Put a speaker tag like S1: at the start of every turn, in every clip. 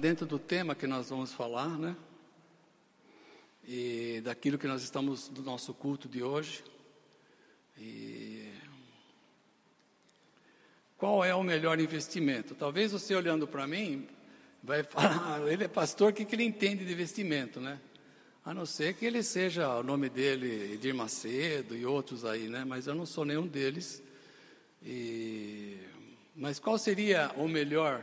S1: Dentro do tema que nós vamos falar, né? E daquilo que nós estamos do nosso culto de hoje. E qual é o melhor investimento? Talvez você olhando para mim vai falar, ele é pastor, o que, que ele entende de investimento, né? A não ser que ele seja o nome dele Edir Macedo e outros aí, né? Mas eu não sou nenhum deles. E mas qual seria o melhor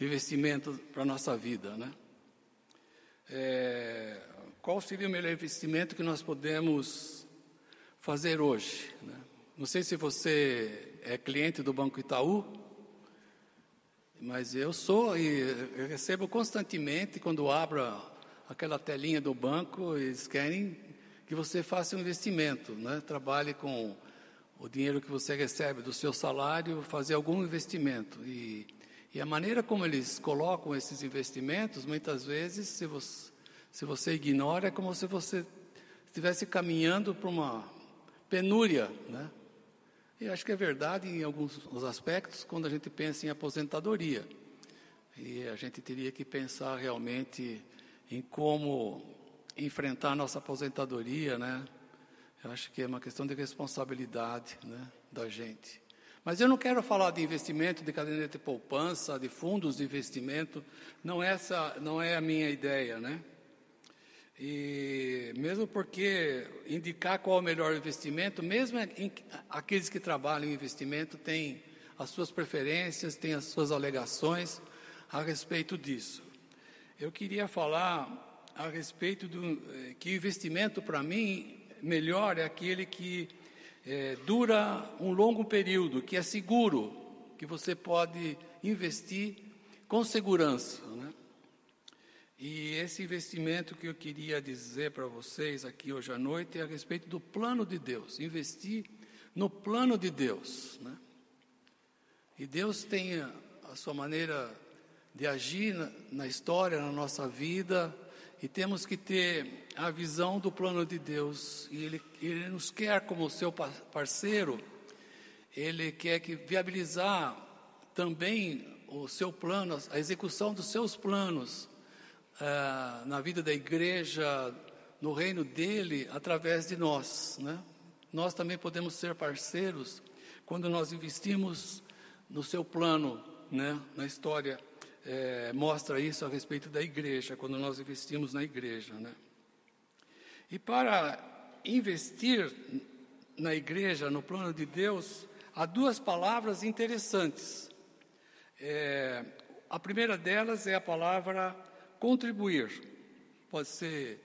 S1: investimento para a nossa vida, né? É, qual seria o melhor investimento que nós podemos fazer hoje? Né? Não sei se você é cliente do Banco Itaú, mas eu sou e recebo constantemente quando abro aquela telinha do banco, eles querem que você faça um investimento, né? Trabalhe com o dinheiro que você recebe do seu salário, fazer algum investimento e e a maneira como eles colocam esses investimentos, muitas vezes, se você, se você ignora, é como se você estivesse caminhando para uma penúria, né? E acho que é verdade em alguns aspectos quando a gente pensa em aposentadoria. E a gente teria que pensar realmente em como enfrentar a nossa aposentadoria, né? Eu acho que é uma questão de responsabilidade, né, da gente. Mas eu não quero falar de investimento, de caderneta de poupança, de fundos de investimento, não essa não é a minha ideia, né? E mesmo porque indicar qual é o melhor investimento, mesmo em, aqueles que trabalham em investimento têm as suas preferências, têm as suas alegações a respeito disso. Eu queria falar a respeito do eh, que investimento para mim melhor é aquele que é, dura um longo período, que é seguro, que você pode investir com segurança. Né? E esse investimento que eu queria dizer para vocês aqui hoje à noite é a respeito do plano de Deus, investir no plano de Deus. Né? E Deus tem a, sua maneira de agir na, na história, na nossa vida, e temos que ter a visão do plano de Deus. E Ele, Ele nos quer como seu parceiro. Ele quer que viabilizar também o seu plano, a execução dos seus planos uh, na vida da igreja, no reino dele, através de nós. Né? Nós também podemos ser parceiros quando nós investimos no seu plano, né? na história é, mostra isso a respeito da igreja, quando nós investimos na igreja. Né? E para investir na igreja, no plano de Deus, há duas palavras interessantes. É, a primeira delas é a palavra contribuir. Pode ser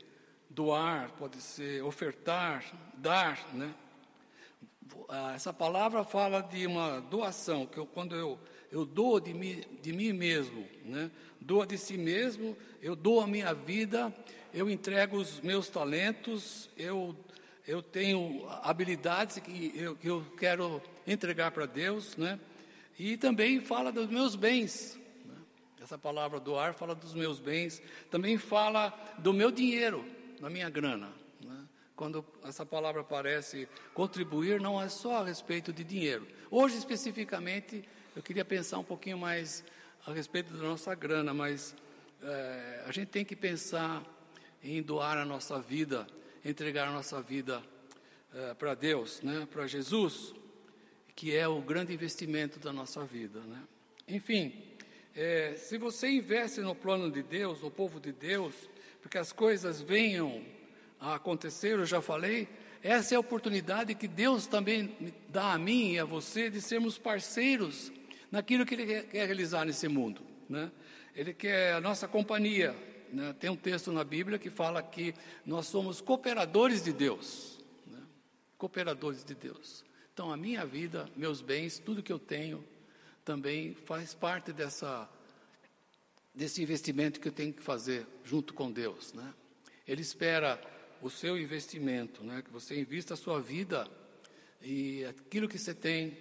S1: doar, pode ser ofertar, dar, né? Essa palavra fala de uma doação, que eu, quando eu eu dou de mim, de mim mesmo, né? dou de si mesmo, eu dou a minha vida, eu entrego os meus talentos, eu, eu tenho habilidades que eu, que eu quero entregar para Deus, né? e também fala dos meus bens. Né? Essa palavra doar fala dos meus bens, também fala do meu dinheiro, da minha grana. Né? Quando essa palavra aparece, contribuir não é só a respeito de dinheiro. Hoje, especificamente, eu queria pensar um pouquinho mais a respeito da nossa grana, mas é, a gente tem que pensar em doar a nossa vida, entregar a nossa vida é, para Deus, né, para Jesus, que é o grande investimento da nossa vida. Né? Enfim, é, se você investe no plano de Deus, no povo de Deus, porque as coisas venham a acontecer, eu já falei, essa é a oportunidade que Deus também dá a mim e a você de sermos parceiros naquilo que Ele quer realizar nesse mundo. Né? Ele quer a nossa companhia. Né? Tem um texto na Bíblia que fala que nós somos cooperadores de Deus. Né? Cooperadores de Deus. Então, a minha vida, meus bens, tudo que eu tenho, também faz parte dessa, desse investimento que eu tenho que fazer junto com Deus. Né? Ele espera o seu investimento, né? que você invista a sua vida e aquilo que você tem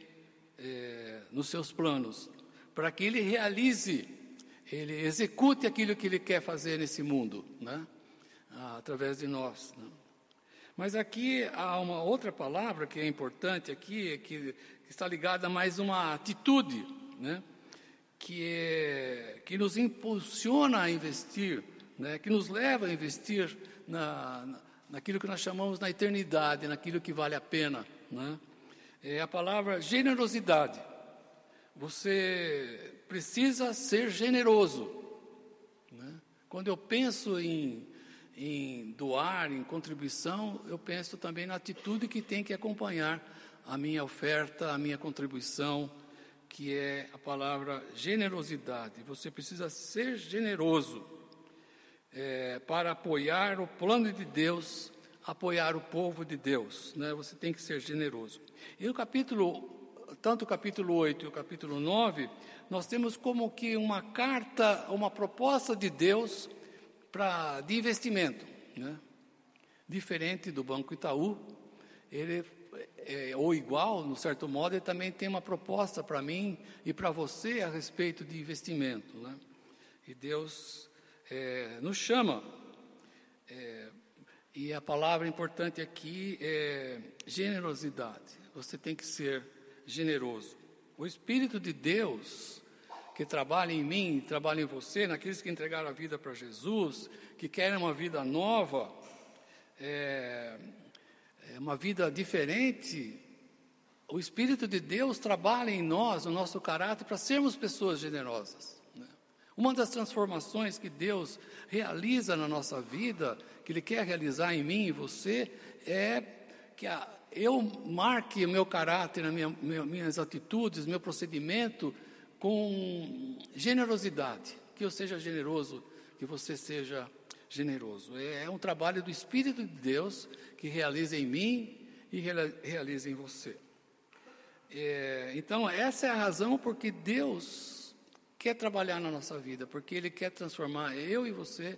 S1: é, nos seus planos, para que ele realize, ele execute aquilo que ele quer fazer nesse mundo, né? Ah, através de nós. Né? Mas aqui há uma outra palavra que é importante aqui, que, está ligada a mais uma atitude, né? que, é, que nos impulsiona a investir, né, que nos leva a investir na, naquilo que nós chamamos na eternidade, naquilo que vale a pena. Né? É a palavra generosidade. Você precisa ser generoso. Né? Quando eu penso em, em doar, em contribuição, eu penso também na atitude que tem que acompanhar a minha oferta, a minha contribuição, que é a palavra generosidade. Você precisa ser generoso é, para apoiar o plano de Deus, apoiar o povo de Deus. Né? Você tem que ser generoso. E o capítulo, tanto o capítulo 8 e o capítulo 9, nós temos como que uma carta, uma proposta de Deus para de investimento. Né? Diferente do Banco Itaú, ele é, ou igual, no certo modo, ele também tem uma proposta para mim e para você a respeito de investimento. Né? E Deus é, nos chama. É, e a palavra importante aqui é generosidade. Você tem que ser generoso. O Espírito de Deus, que trabalha em mim, trabalha em você, naqueles que entregaram a vida para Jesus, que querem uma vida nova, é, é uma vida diferente, o Espírito de Deus trabalha em nós, no nosso caráter, para sermos pessoas generosas. Uma das transformações que Deus realiza na nossa vida, que Ele quer realizar em mim e você, é que a, eu marque o meu caráter, a minha, minhas atitudes, meu procedimento com generosidade. Que eu seja generoso, que você seja generoso. É, é um trabalho do Espírito de Deus que realiza em mim e realiza em você. É, então, essa é a razão porque Deus quer trabalhar na nossa vida, porque Ele quer transformar eu e você,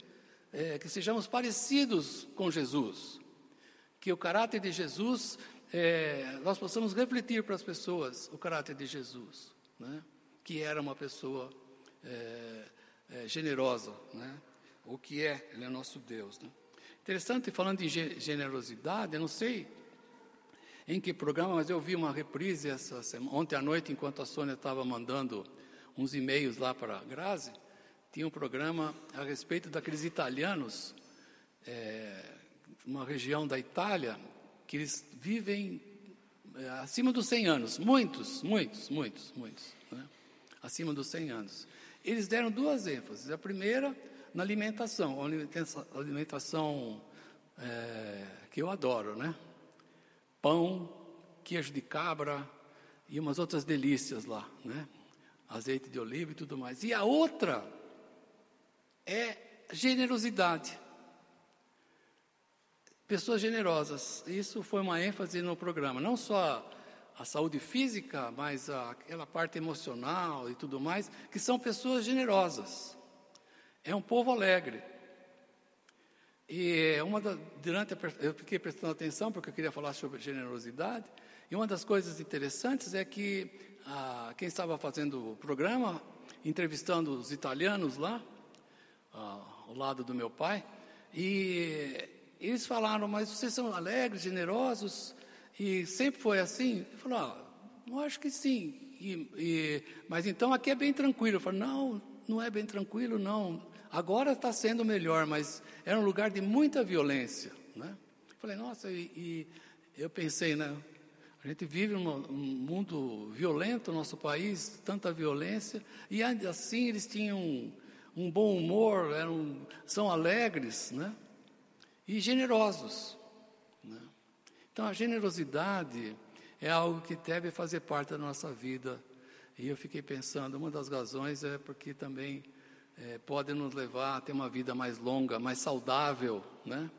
S1: é, que sejamos parecidos com Jesus. Que o caráter de Jesus, é, nós possamos refletir para as pessoas o caráter de Jesus, né? que era uma pessoa é, é, generosa, né? o que é, Ele é nosso Deus. Né? Interessante, falando de generosidade, eu não sei em que programa, mas eu vi uma reprise essa semana, ontem à noite, enquanto a Sônia estava mandando uns e-mails lá para a Grazi, tinha um programa a respeito daqueles italianos, é, uma região da Itália, que eles vivem é, acima dos 100 anos, muitos, muitos, muitos, muitos, né? acima dos 100 anos. Eles deram duas ênfases. A primeira na alimentação, alimentação, é, que eu adoro, né? Pão, queijo de cabra e umas outras delícias lá, né? Azeite de oliva e tudo mais. E a outra é generosidade. Pessoas generosas. Isso foi uma ênfase no programa. Não só a saúde física, mas aquela parte emocional e tudo mais, que são pessoas generosas. É um povo alegre. E uma da, durante a, eu fiquei prestando atenção porque eu queria falar sobre generosidade. E uma das coisas interessantes é que ah, quem estava fazendo o programa, entrevistando os italianos lá, ah, ao lado do meu pai, e eles falaram: Mas vocês são alegres, generosos? E sempre foi assim? Ele falou: ah, Eu acho que sim. E, e, mas então aqui é bem tranquilo. Eu falei: Não, não é bem tranquilo, não. Agora está sendo melhor, mas era um lugar de muita violência. Né? Falei, nossa, e, e eu pensei, né? A gente vive num, um mundo violento no nosso país, tanta violência, e assim eles tinham um, bom humor, eram, são alegres, né? E generosos. Né? Então a generosidade é algo que deve fazer parte da nossa vida. E eu fiquei pensando, uma das razões é porque também é, podem nos levar a ter uma vida mais longa, mais saudável, né?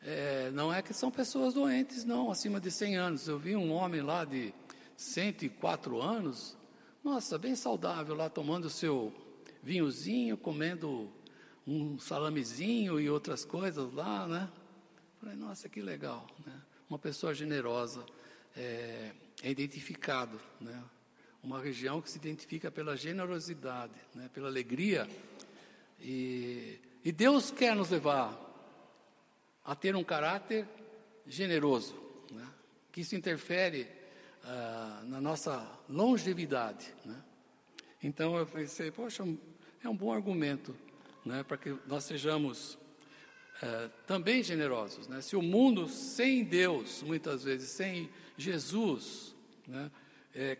S1: É, não é que são pessoas doentes, não, acima de 100 anos. Eu vi um homem lá de 104 anos, nossa, bem saudável lá, tomando seu vinhozinho, comendo um salamezinho e outras coisas lá, né? Falei, nossa, que legal, né? Uma pessoa generosa é, é identificado, né? Uma região que se identifica pela generosidade, né? pela alegria e, e Deus quer nos levar a ter um caráter generoso, né? que isso interfere ah, na nossa longevidade. Né? Então eu pensei, poxa, é um bom argumento né, para que nós sejamos é, também generosos. Né? Se o mundo sem Deus, muitas vezes, sem Jesus, né, é,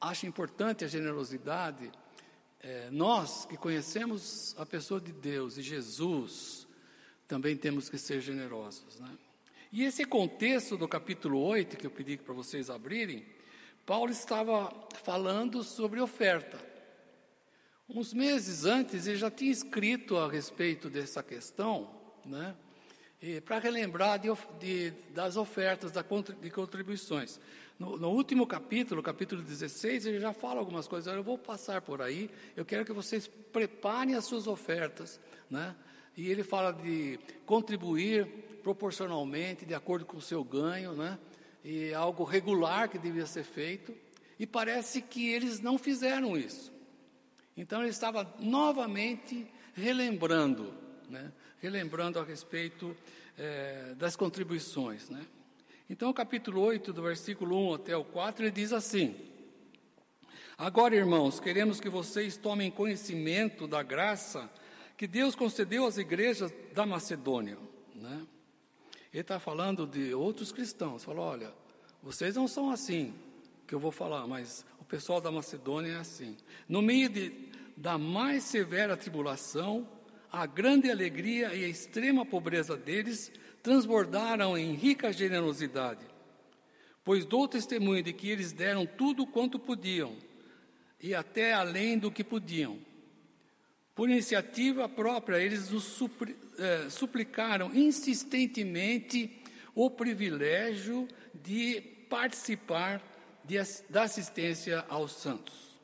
S1: acha importante a generosidade, é, nós que conhecemos a pessoa de Deus e Jesus, também temos que ser generosos. Né? E esse contexto do capítulo 8, que eu pedi para vocês abrirem, Paulo estava falando sobre oferta. Uns meses antes, ele já tinha escrito a respeito dessa questão, né? para relembrar de, de, das ofertas, da, de contribuições. No, no, último capítulo, capítulo 16, ele já fala algumas coisas. Eu vou passar por aí. Eu quero que vocês preparem as suas ofertas, né? E ele fala de contribuir proporcionalmente, de acordo com o seu ganho, né? E algo regular que devia ser feito. E parece que eles não fizeram isso. Então ele estava novamente relembrando, né? Relembrando a respeito é, das contribuições, né? Então, capítulo 8, do versículo 1 até o 4, ele diz assim: Agora, irmãos, queremos que vocês tomem conhecimento da graça que Deus concedeu às igrejas da Macedônia. Né? Ele está falando de outros cristãos. Falou: olha, vocês não são assim, que eu vou falar, mas o pessoal da Macedônia é assim. No meio de, da mais severa tribulação, a grande alegria e a extrema pobreza deles transbordaram em rica generosidade, pois dou testemunho de que eles deram tudo quanto podiam, e até além do que podiam. Por iniciativa própria, eles nos eh, suplicaram insistentemente o privilégio de participar de, da assistência aos santos.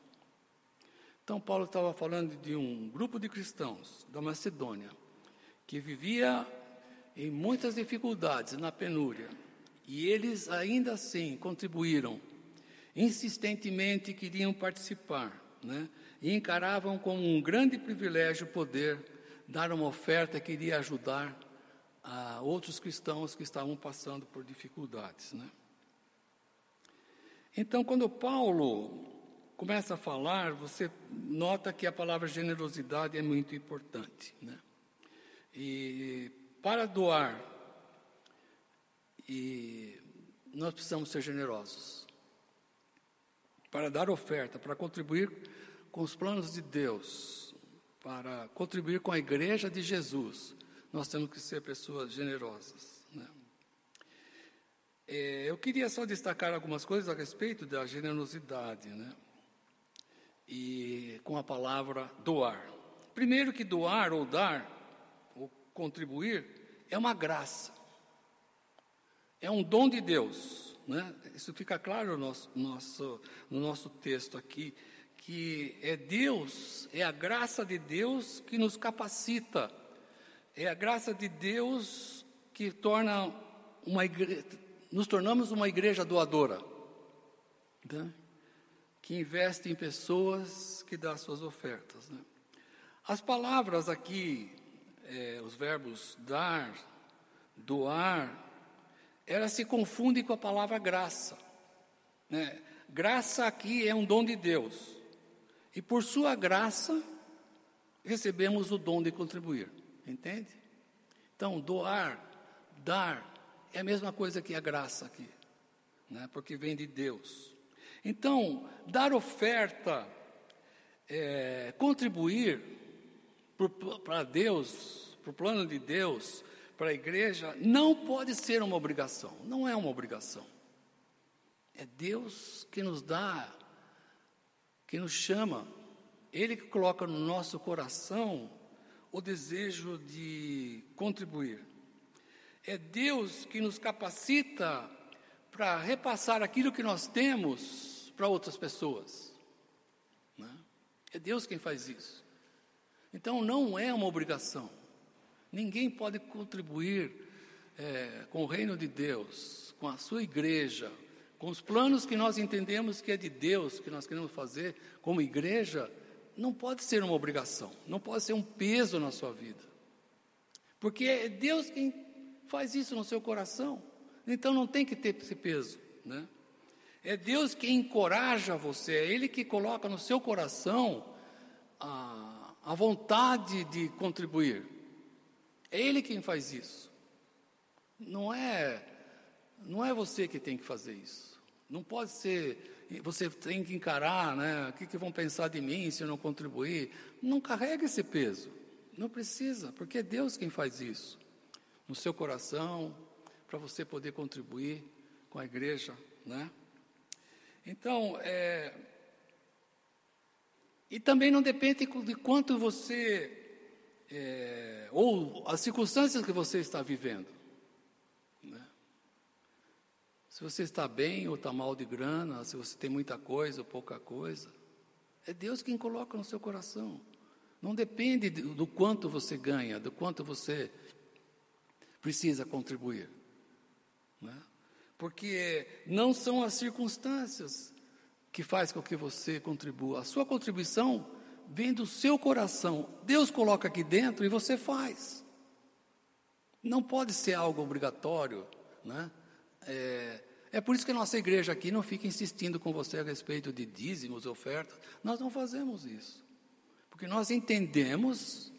S1: Então, Paulo estava falando de um grupo de cristãos da Macedônia que vivia em muitas dificuldades, na penúria, e eles ainda assim contribuíram, insistentemente queriam participar, né? e encaravam como um grande privilégio poder dar uma oferta que iria ajudar a outros cristãos que estavam passando por dificuldades. Né? Então, quando Paulo começa a falar, você nota que a palavra generosidade é muito importante. Né? E para doar, e nós precisamos ser generosos. Para dar oferta, para contribuir com os planos de Deus, para contribuir com a igreja de Jesus, nós temos que ser pessoas generosas. Né? É, eu queria só destacar algumas coisas a respeito da generosidade, né? E com a palavra doar. Primeiro que doar ou dar contribuir, é uma graça, é um dom de Deus. Né? Isso fica claro no nosso, nosso, no nosso texto aqui, que é Deus, é a graça de Deus que nos capacita, é a graça de Deus que torna uma igreja, nos tornamos uma igreja doadora, né? que investe em pessoas, que dá suas ofertas. Né? As palavras aqui é, os verbos dar, doar, elas se confundem com a palavra graça. Né? Graça aqui é um dom de Deus. E por sua graça, recebemos o dom de contribuir. Entende? Então, doar, dar, é a mesma coisa que a graça aqui. Né? Porque vem de Deus. Então, dar oferta, é, contribuir, para Deus, para o plano de Deus, para a igreja, não pode ser uma obrigação, não é uma obrigação. É Deus que nos dá, que nos chama, Ele que coloca no nosso coração o desejo de contribuir. É Deus que nos capacita para repassar aquilo que nós temos para outras pessoas. Né? É Deus quem faz isso. Então não é uma obrigação. Ninguém pode contribuir é, com o reino de Deus, com a sua igreja, com os planos que nós entendemos que é de Deus, que nós queremos fazer como igreja, não pode ser uma obrigação, não pode ser um peso na sua vida. Porque é Deus quem faz isso no seu coração. Então não tem que ter esse peso, né? É Deus que encoraja você, é Ele que coloca no seu coração a, a vontade de contribuir. É Ele quem faz isso. Não é, não é você que tem que fazer isso. Não pode ser, você tem que encarar, né? O que, que vão pensar de mim se eu não contribuir? Não carrega esse peso. Não precisa, porque é Deus quem faz isso. No seu coração, para você poder contribuir com a igreja, né? Então, é, e também não depende de quanto você, é, ou as circunstâncias que você está vivendo. Né? Se você está bem ou está mal de grana, se você tem muita coisa ou pouca coisa, é Deus quem coloca no seu coração. Não depende do quanto você ganha, do quanto você precisa contribuir. Né? Porque não são as circunstâncias que faz com que você contribua. A sua contribuição vem do seu coração. Deus coloca aqui dentro e você faz. Não pode ser algo obrigatório, né? É, é por isso que a nossa igreja aqui não fica insistindo com você a respeito de dízimos, ofertas. Nós não fazemos isso. Porque nós entendemos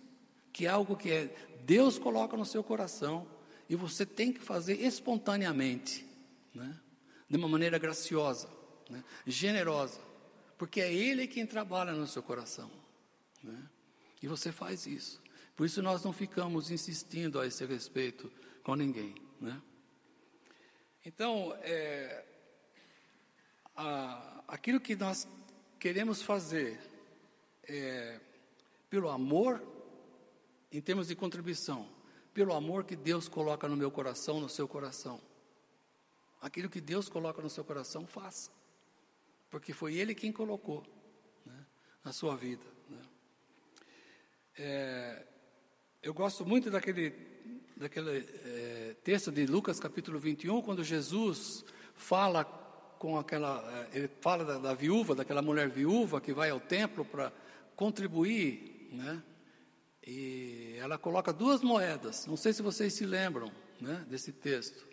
S1: que é algo que é, Deus coloca no seu coração e você tem que fazer espontaneamente né? de uma maneira graciosa, né? generosa, porque é Ele quem trabalha no seu coração. Né? E você faz isso. Por isso nós não ficamos insistindo a esse respeito com ninguém. Né? Então, é, a, aquilo que nós queremos fazer é, pelo amor, em termos de contribuição, pelo amor que Deus coloca no meu coração, no seu coração. Aquilo que Deus coloca no seu coração, faça. Porque foi Ele quem colocou né, na sua vida. Né. É, eu gosto muito daquele, daquele é, texto de Lucas capítulo 21, quando Jesus fala com aquela. É, ele fala da, da viúva, daquela mulher viúva que vai ao templo para contribuir, né? E ela coloca duas moedas. Não sei se vocês se lembram, né, desse texto.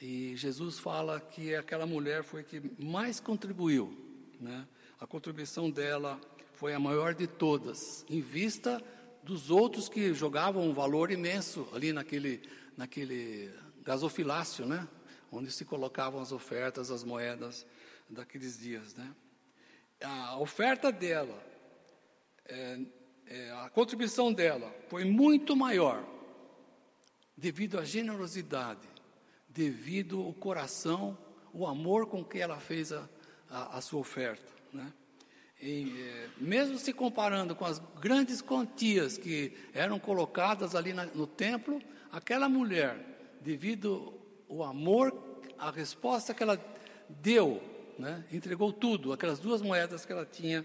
S1: E Jesus fala que aquela mulher foi que mais contribuiu, né? A contribuição dela foi a maior de todas, em vista dos outros que jogavam um valor imenso ali naquele, naquele gasofilácio, né? Onde se colocavam as ofertas, as moedas daqueles dias, né? A oferta dela, é, é, a contribuição dela foi muito maior devido à generosidade devido ao coração, o amor com que ela fez a, a, a sua oferta. Né? E, é, mesmo se comparando com as grandes quantias que eram colocadas ali na, no templo, aquela mulher, devido ao amor, a resposta que ela deu, né, entregou tudo, aquelas duas moedas que ela tinha,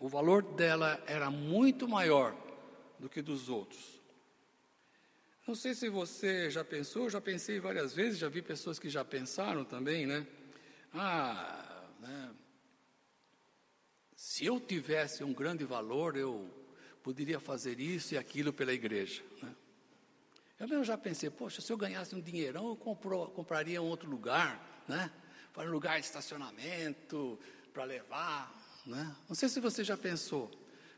S1: o valor dela era muito maior do que dos outros. Não sei se você já pensou, já pensei várias vezes, já vi pessoas que já pensaram também, né? Ah, né? Se eu tivesse um grande valor, eu poderia fazer isso e aquilo pela igreja. Né? Eu mesmo já pensei, poxa, se eu ganhasse um dinheirão, eu compraria um outro lugar, né? Para um lugar de estacionamento, para levar, né? Não sei se você já pensou.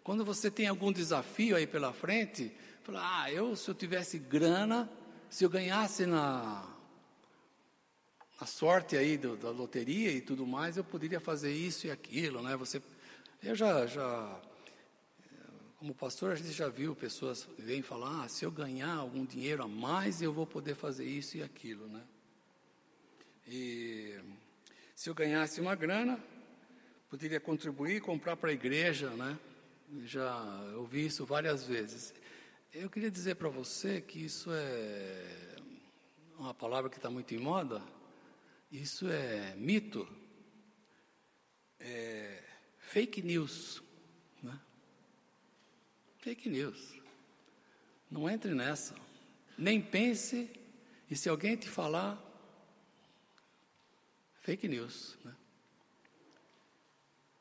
S1: Quando você tem algum desafio aí pela frente, Falei, ah, eu se eu tivesse grana, se eu ganhasse na, na sorte aí do, da loteria e tudo mais, eu poderia fazer isso e aquilo, né? Você, eu já, já, como pastor, a gente já viu pessoas vêm falar, ah, se eu ganhar algum dinheiro a mais, eu vou poder fazer isso e aquilo, né? E se eu ganhasse uma grana, poderia contribuir, comprar para a igreja, né? Já ouvi isso várias vezes. Eu queria dizer para você que isso é uma palavra que está muito em moda. Isso é mito, é fake news. Né? Fake news. Não entre nessa. Nem pense, e se alguém te falar, fake news. Né?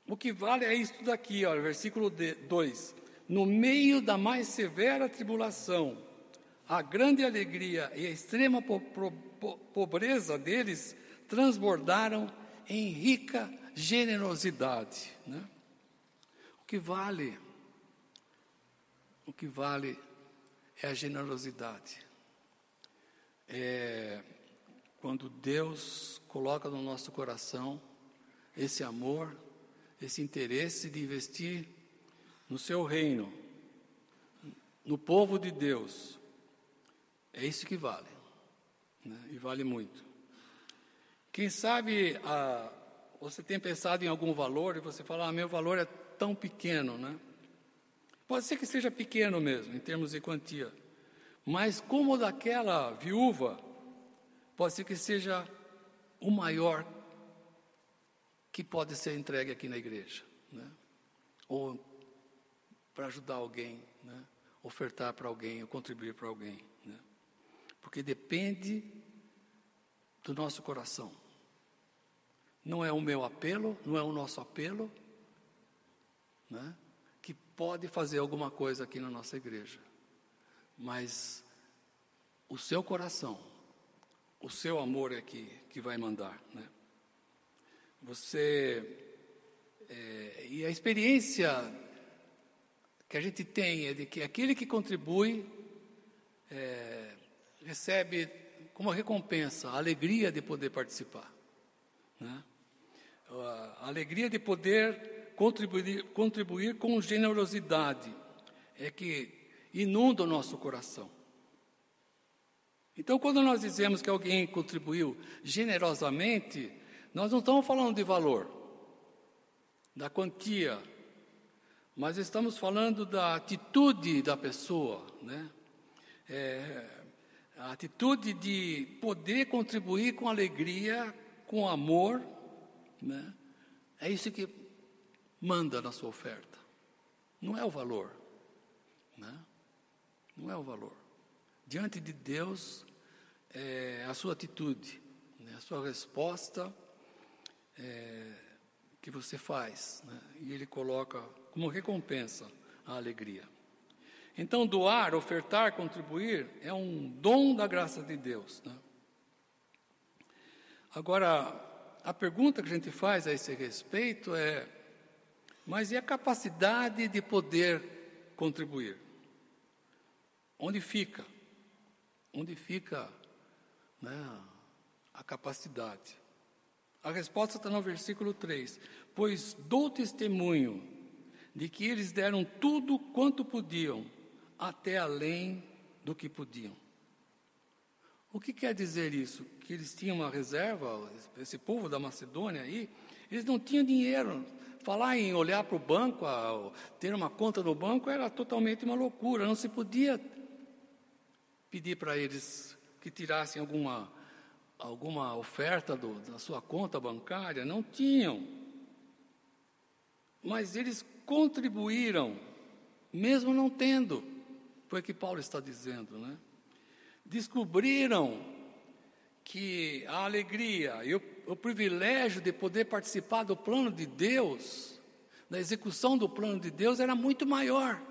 S1: O que vale é isso daqui, ó, versículo 2 no meio da mais severa tribulação, a grande alegria e a extrema po po pobreza deles transbordaram em rica generosidade. Né? O que vale, o que vale é a generosidade. É quando Deus coloca no nosso coração esse amor, esse interesse de investir no seu reino, no povo de Deus. É isso que vale, né? e vale muito. Quem sabe ah, você tem pensado em algum valor e você fala, ah, meu valor é tão pequeno, né? Pode ser que seja pequeno mesmo, em termos de quantia. Mas como daquela viúva, pode ser que seja o maior que pode ser entregue aqui na igreja, né? Ou para ajudar alguém, né? Ofertar para alguém, ou contribuir para alguém, né? Porque depende do nosso coração. Não é o meu apelo, não é o nosso apelo, né, que pode fazer alguma coisa aqui na nossa igreja. Mas o seu coração, o seu amor é que, que vai mandar. Né? Você. É, e a experiência que a gente tem é de que aquele que contribui é, recebe como recompensa a alegria de poder participar. Né? A alegria de poder contribuir, contribuir com generosidade é que inunda o nosso coração. Então, quando nós dizemos que alguém contribuiu generosamente, nós não estamos falando de valor, da quantia, mas estamos falando da atitude da pessoa, né? É, a atitude de poder contribuir com alegria, com amor né? É isso que manda na sua oferta. Não é o valor. Né? Não é o valor. Diante de Deus, é a sua atitude, né? a sua resposta é, que você faz. Né? E Ele coloca como recompensa a alegria. Então, doar, ofertar, contribuir é um dom da graça de Deus. Né? Agora, a pergunta que a gente faz a esse respeito é: mas e a capacidade de poder contribuir? Onde fica? Onde fica né, a capacidade? A resposta está no versículo 3: Pois dou testemunho de que eles deram tudo quanto podiam, até além do que podiam. O que quer dizer isso? Que eles tinham uma reserva, esse povo da Macedônia aí, eles não tinham dinheiro. Falar em olhar para o banco, ter uma conta no banco, era totalmente uma loucura. Não se podia pedir para eles que tirassem alguma, alguma oferta do, da sua conta bancária. Não tinham. Mas eles contribuíram, mesmo não tendo. Foi o que Paulo está dizendo, né? Descobriram que a alegria e o, o, privilégio de poder participar do plano de Deus, da execução do plano de Deus, era muito maior.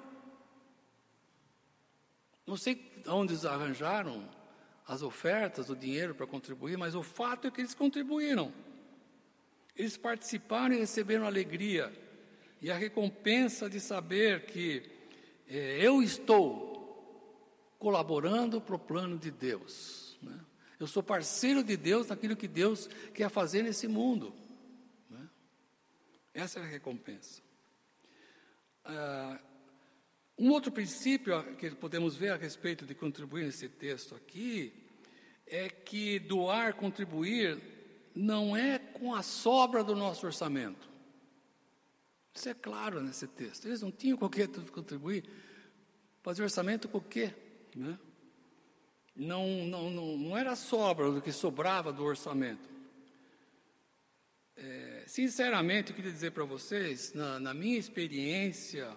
S1: Não sei onde eles arranjaram as ofertas, o dinheiro para contribuir, mas o fato é que eles contribuíram. Eles participaram e receberam alegria e a recompensa de saber que é, eu estou colaborando para o plano de Deus. Né? Eu sou parceiro de Deus naquilo que Deus quer fazer nesse mundo. Né? Essa é a recompensa. Ah, um outro princípio que podemos ver a respeito de contribuir nesse texto aqui é que doar, contribuir, não é com a sobra do nosso orçamento. Isso é claro nesse texto. Eles não tinham qualquer contribuir. Fazer orçamento com o quê? Né? Não, não, não, não era sobra do que sobrava do orçamento. É, sinceramente, eu queria dizer para vocês, na, na minha experiência,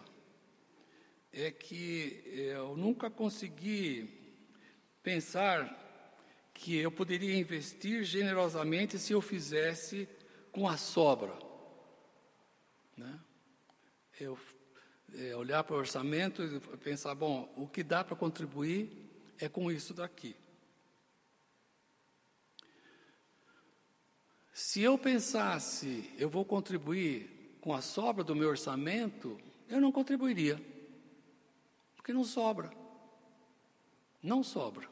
S1: é que eu nunca consegui pensar que eu poderia investir generosamente se eu fizesse com a sobra. Né? Eu é, olhar para o orçamento e pensar, bom, o que dá para contribuir é com isso daqui. Se eu pensasse, eu vou contribuir com a sobra do meu orçamento, eu não contribuiria. Porque não sobra. Não sobra.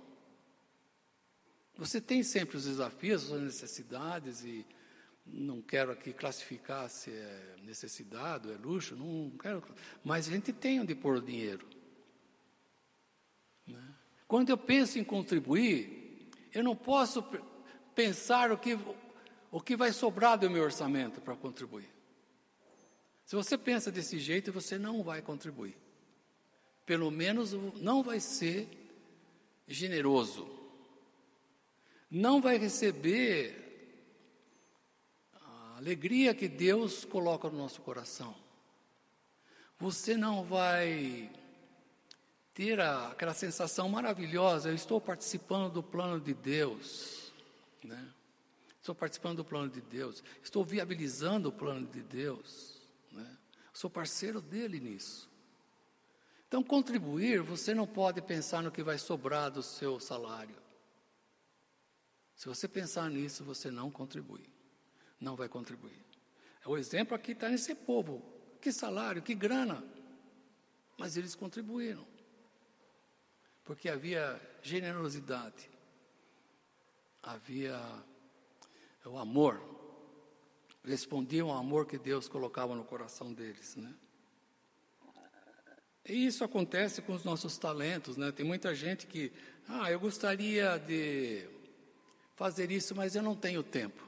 S1: Você tem sempre os desafios, as necessidades, e não quero aqui classificar se é necessidade é luxo, não quero, mas a gente tem onde pôr o dinheiro. Né? Quando eu penso em contribuir, eu não posso pensar o que, o que vai sobrar do meu orçamento para contribuir. Se você pensa desse jeito, você não vai contribuir. Pelo menos não vai ser generoso. Não vai receber alegria que Deus coloca no nosso coração. Você não vai ter a, aquela sensação maravilhosa, eu estou participando do plano de Deus, né? Estou participando do plano de Deus, estou viabilizando o plano de Deus, né? Sou parceiro dele nisso. Então, contribuir, você não pode pensar no que vai sobrar do seu salário. Se você pensar nisso, você não contribui. Não vai contribuir. O exemplo aqui está nesse povo. Que salário, que grana. Mas eles contribuíram porque havia generosidade, havia o amor, respondiam ao amor que Deus colocava no coração deles, né? E isso acontece com os nossos talentos, né? Tem muita gente que, ah, eu gostaria de fazer isso, mas eu não tenho tempo,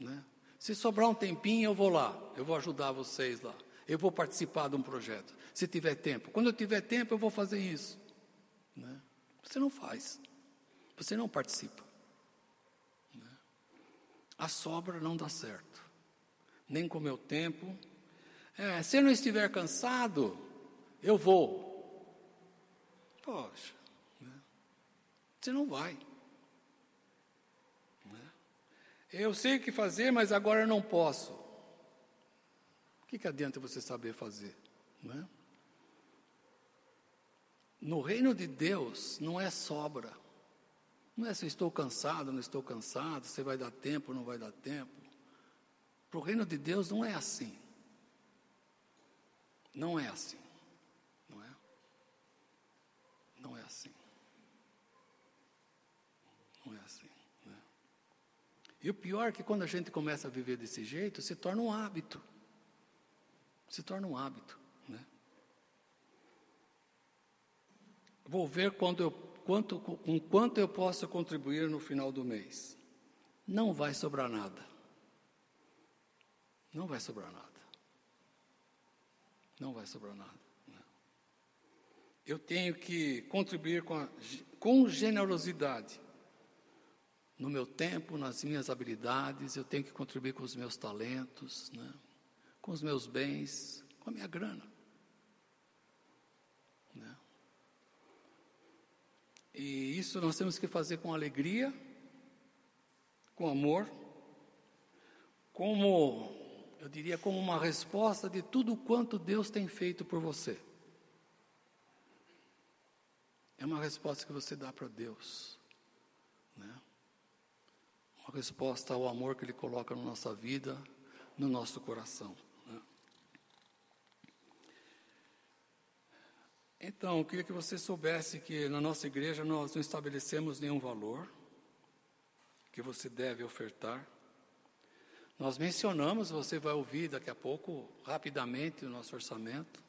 S1: né? Se sobrar um tempinho, eu vou lá, eu vou ajudar vocês lá, eu vou participar de um projeto, se tiver tempo. Quando eu tiver tempo, eu vou fazer isso. Né? Você não faz, você não participa. Né? A sobra não dá certo, nem com o meu tempo. É, se eu não estiver cansado, eu vou. Poxa, né? você não vai. Né? Eu sei o que fazer, mas agora não posso. O que, que adianta você saber fazer? Né? No reino de Deus não é sobra. Não é se eu estou cansado, não estou cansado, se vai dar tempo, não vai dar tempo. Para o reino de Deus não é assim. Não é assim. Não é? Não é assim. Não é assim. Né? E o pior é que quando a gente começa a viver desse jeito, se torna um hábito. Se torna um hábito. Vou ver quando eu, quanto, com quanto eu posso contribuir no final do mês. Não vai sobrar nada. Não vai sobrar nada. Não vai sobrar nada. Né? Eu tenho que contribuir com, a, com generosidade. No meu tempo, nas minhas habilidades, eu tenho que contribuir com os meus talentos, né? com os meus bens, com a minha grana. E isso nós temos que fazer com alegria, com amor, como, eu diria, como uma resposta de tudo quanto Deus tem feito por você. É uma resposta que você dá para Deus. Né? Uma resposta ao amor que Ele coloca na nossa vida, no nosso coração. Então, eu queria que você soubesse que na nossa igreja nós não estabelecemos nenhum valor que você deve ofertar. Nós mencionamos, você vai ouvir daqui a pouco, rapidamente, o nosso orçamento.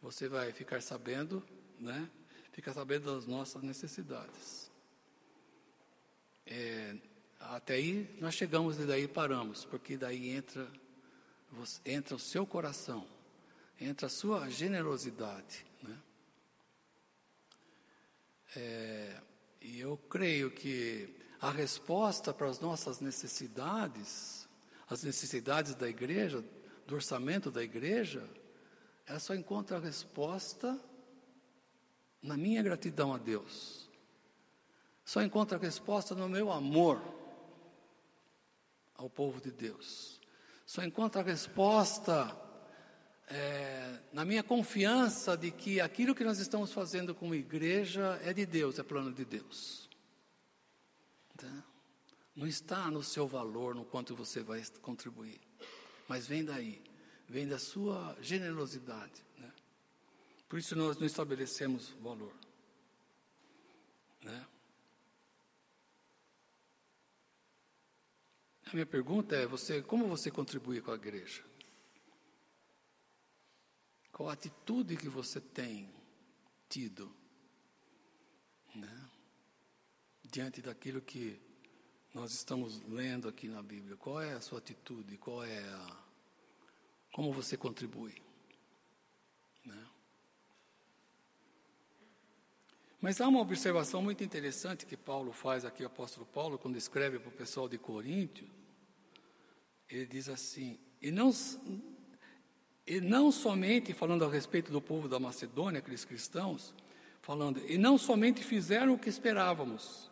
S1: Você vai ficar sabendo, né? Fica sabendo das nossas necessidades. É, até aí nós chegamos e daí paramos, porque daí entra, entra o seu coração, entra a sua generosidade. É, e eu creio que a resposta para as nossas necessidades, as necessidades da igreja, do orçamento da igreja, ela só encontra a resposta na minha gratidão a Deus. Só encontra a resposta no meu amor ao povo de Deus. Só encontra a resposta é, na minha confiança de que aquilo que nós estamos fazendo como igreja é de Deus, é plano de Deus. Tá? Não está no seu valor, no quanto você vai contribuir, mas vem daí, vem da sua generosidade. Né? Por isso nós não estabelecemos valor. Né? A minha pergunta é: você, como você contribui com a igreja? Qual a atitude que você tem tido né? diante daquilo que nós estamos lendo aqui na Bíblia? Qual é a sua atitude? Qual é a como você contribui? Né? Mas há uma observação muito interessante que Paulo faz aqui, o apóstolo Paulo, quando escreve para o pessoal de Coríntio. Ele diz assim: e não, e não somente falando a respeito do povo da Macedônia, aqueles cristãos, falando, e não somente fizeram o que esperávamos,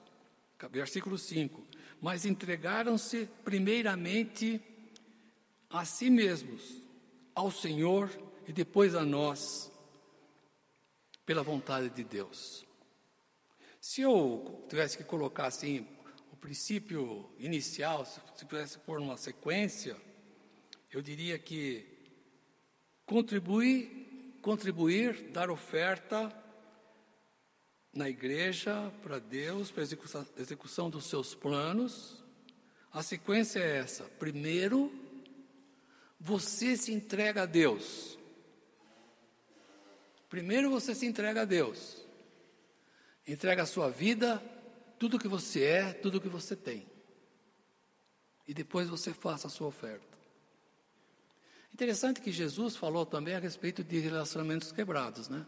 S1: versículo 5, mas entregaram-se primeiramente a si mesmos, ao Senhor e depois a nós, pela vontade de Deus. Se eu tivesse que colocar assim princípio inicial, se pudesse pôr numa sequência, eu diria que contribuir, contribuir, dar oferta na igreja para Deus, para a execução, execução dos seus planos. A sequência é essa: primeiro, você se entrega a Deus. Primeiro você se entrega a Deus. Entrega a sua vida, tudo que você é, tudo que você tem. E depois você faça a sua oferta. Interessante que Jesus falou também a respeito de relacionamentos quebrados, né?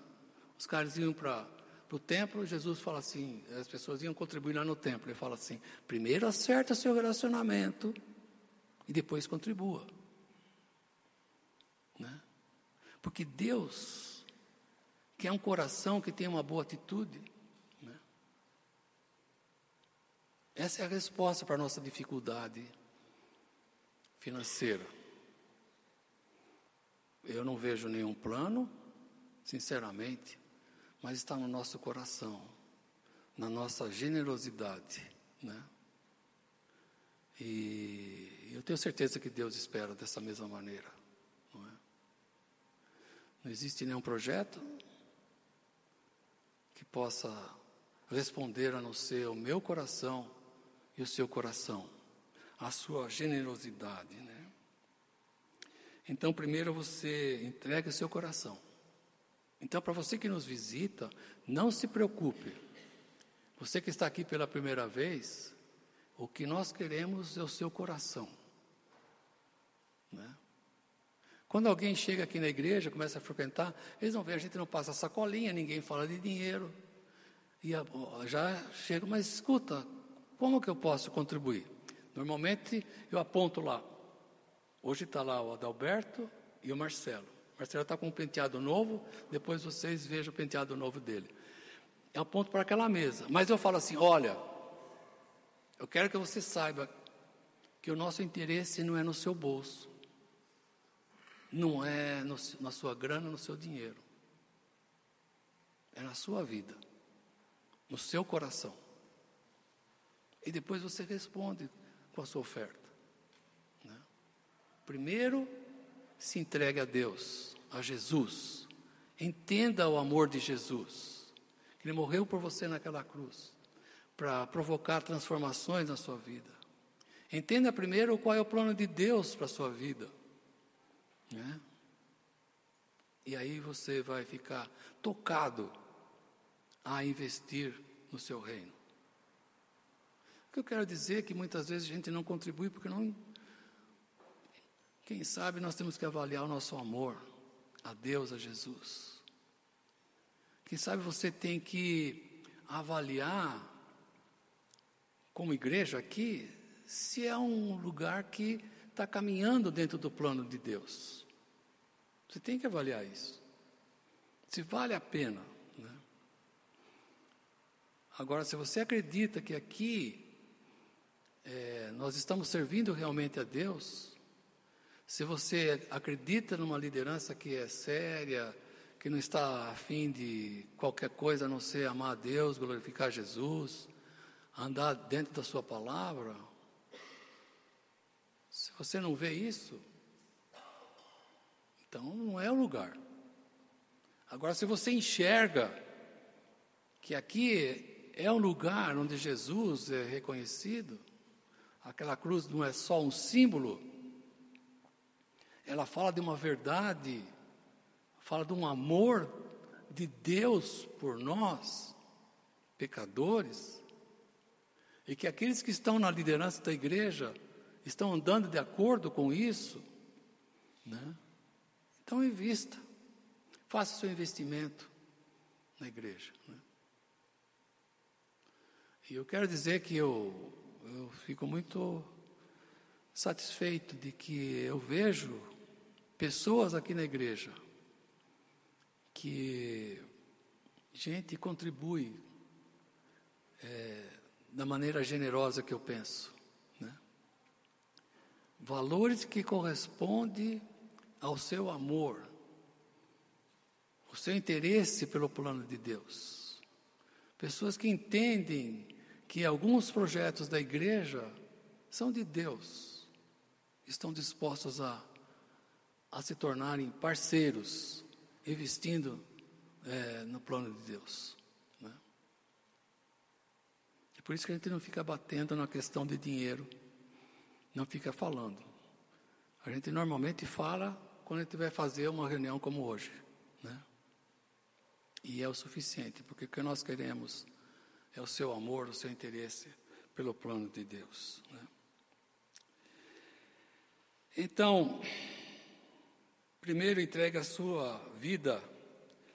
S1: Os caras iam para o templo, Jesus fala assim, as pessoas iam contribuir lá no templo. Ele fala assim: primeiro acerta seu relacionamento e depois contribua. Né? Porque Deus quer um coração que tenha uma boa atitude. Essa é a resposta para a nossa dificuldade financeira. Eu não vejo nenhum plano, sinceramente, mas está no nosso coração, na nossa generosidade, né? E eu tenho certeza que Deus espera dessa mesma maneira, não é? Não existe nenhum projeto que possa responder a não ser o meu coração e o seu coração, a sua generosidade, né? Então, primeiro você entrega o seu coração. Então, para você que nos visita, não se preocupe. Você que está aqui pela primeira vez, o que nós queremos é o seu coração. Né? Quando alguém chega aqui na igreja, começa a frequentar, eles vão ver, a gente não passa sacolinha, ninguém fala de dinheiro. E já chega, mas escuta, como que eu posso contribuir? Normalmente eu aponto lá. Hoje está lá o Adalberto e o Marcelo. O Marcelo está com um penteado novo, depois vocês vejam o penteado novo dele. Eu aponto para aquela mesa. Mas eu falo assim: olha, eu quero que você saiba que o nosso interesse não é no seu bolso, não é no, na sua grana, no seu dinheiro, é na sua vida, no seu coração. E depois você responde com a sua oferta. Né? Primeiro, se entregue a Deus, a Jesus. Entenda o amor de Jesus. Ele morreu por você naquela cruz para provocar transformações na sua vida. Entenda primeiro qual é o plano de Deus para a sua vida. Né? E aí você vai ficar tocado a investir no seu reino. O que eu quero dizer é que muitas vezes a gente não contribui porque não. Quem sabe nós temos que avaliar o nosso amor a Deus, a Jesus. Quem sabe você tem que avaliar, como igreja aqui, se é um lugar que está caminhando dentro do plano de Deus. Você tem que avaliar isso. Se vale a pena. Né? Agora, se você acredita que aqui é, nós estamos servindo realmente a Deus, se você acredita numa liderança que é séria, que não está afim de qualquer coisa a não ser amar a Deus, glorificar Jesus, andar dentro da Sua palavra, você não vê isso, então não é o lugar. Agora, se você enxerga que aqui é um lugar onde Jesus é reconhecido, aquela cruz não é só um símbolo, ela fala de uma verdade, fala de um amor de Deus por nós, pecadores, e que aqueles que estão na liderança da igreja estão andando de acordo com isso, né? então invista, faça seu investimento na igreja. Né? E eu quero dizer que eu, eu fico muito satisfeito de que eu vejo pessoas aqui na igreja que gente contribui é, da maneira generosa que eu penso. Né? Valores que correspondem ao seu amor, o seu interesse pelo plano de Deus. Pessoas que entendem que alguns projetos da igreja são de Deus, estão dispostos a, a se tornarem parceiros, investindo é, no plano de Deus. Né? É por isso que a gente não fica batendo na questão de dinheiro, não fica falando. A gente normalmente fala quando a gente vai fazer uma reunião como hoje. Né? E é o suficiente, porque o que nós queremos é o seu amor, o seu interesse pelo plano de Deus. Né? Então, primeiro entregue a sua vida,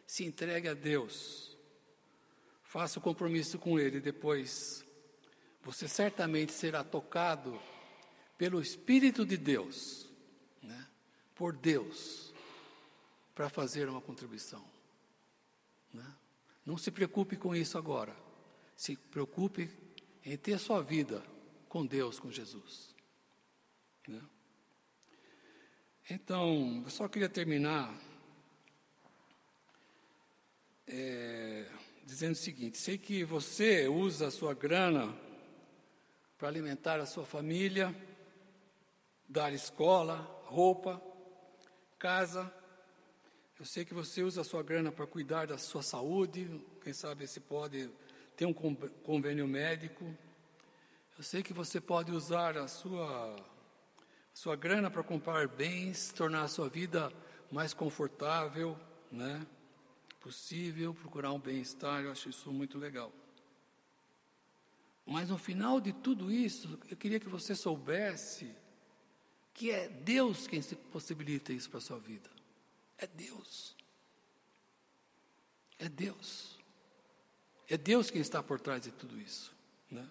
S1: se entregue a Deus, faça o compromisso com Ele, depois você certamente será tocado pelo Espírito de Deus, né? por Deus, para fazer uma contribuição. Né? Não se preocupe com isso agora. Se preocupe em ter sua vida com Deus, com Jesus. Né? Então, eu só queria terminar é, dizendo o seguinte: sei que você usa a sua grana para alimentar a sua família, dar escola, roupa, casa. Eu sei que você usa a sua grana para cuidar da sua saúde, quem sabe se pode ter um convênio médico. Eu sei que você pode usar a sua, a sua grana para comprar bens, tornar a sua vida mais confortável, né? Possível, procurar um bem-estar, eu acho isso muito legal. Mas no final de tudo isso, eu queria que você soubesse que é Deus quem se possibilita isso para a sua vida. É Deus. É Deus. É Deus quem está por trás de tudo isso. Né?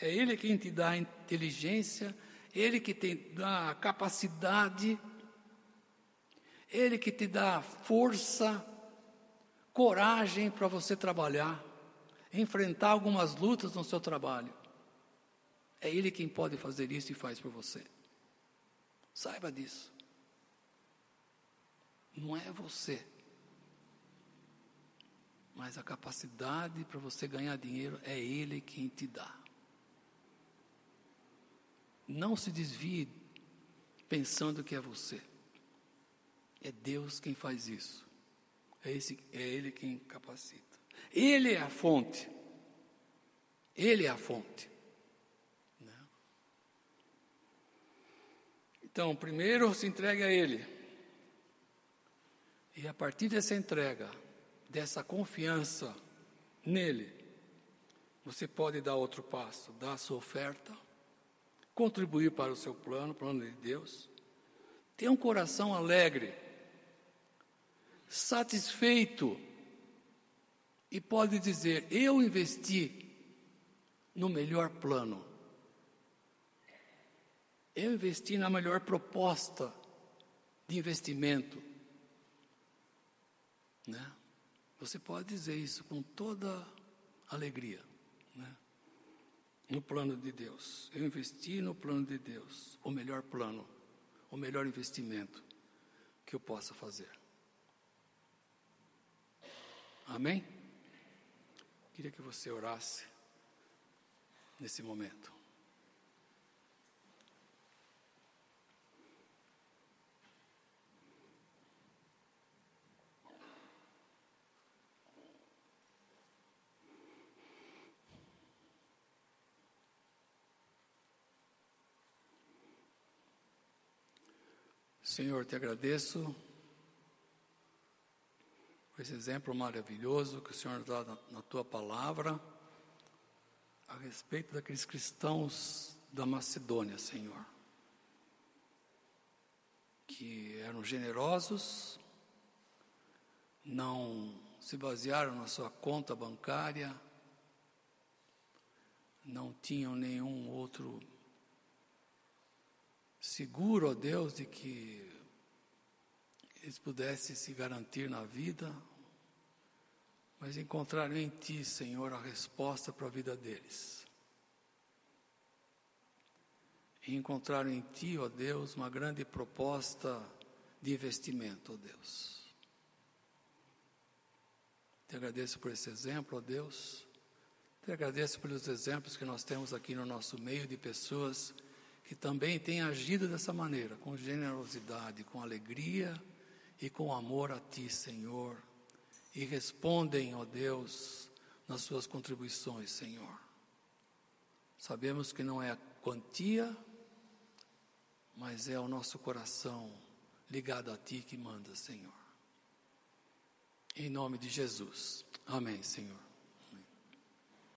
S1: É Ele quem te dá a inteligência, Ele que te dá a capacidade, Ele que te dá força, coragem para você trabalhar, enfrentar algumas lutas no seu trabalho. É Ele quem pode fazer isso e faz por você. Saiba disso. Não é você mas a capacidade para você ganhar dinheiro é Ele quem te dá. Não se desvie pensando que é você. É Deus quem faz isso. É, esse, é Ele quem capacita. Ele é a fonte. Ele é a fonte. Né? Então, primeiro se entregue a Ele. E a partir dessa entrega, dessa confiança nele, você pode dar outro passo, dar a sua oferta, contribuir para o seu plano, plano de Deus. Ter um coração alegre, satisfeito, e pode dizer: Eu investi no melhor plano. Eu investi na melhor proposta de investimento. Né? Você pode dizer isso com toda alegria, né? no plano de Deus. Eu investi no plano de Deus, o melhor plano, o melhor investimento que eu possa fazer. Amém? Queria que você orasse nesse momento. Senhor, te agradeço por esse exemplo maravilhoso que o Senhor dá na, na tua palavra a respeito daqueles cristãos da Macedônia, Senhor, que eram generosos, não se basearam na sua conta bancária, não tinham nenhum outro seguro, ó Deus, de que eles pudessem se garantir na vida, mas encontraram em Ti, Senhor, a resposta para a vida deles. E encontraram em Ti, ó Deus, uma grande proposta de investimento, ó Deus. Te agradeço por esse exemplo, ó Deus. Te agradeço pelos exemplos que nós temos aqui no nosso meio de pessoas que também têm agido dessa maneira, com generosidade, com alegria e com amor a Ti, Senhor, e respondem, ó Deus, nas suas contribuições, Senhor. Sabemos que não é a quantia, mas é o nosso coração ligado a Ti que manda, Senhor. Em nome de Jesus. Amém, Senhor.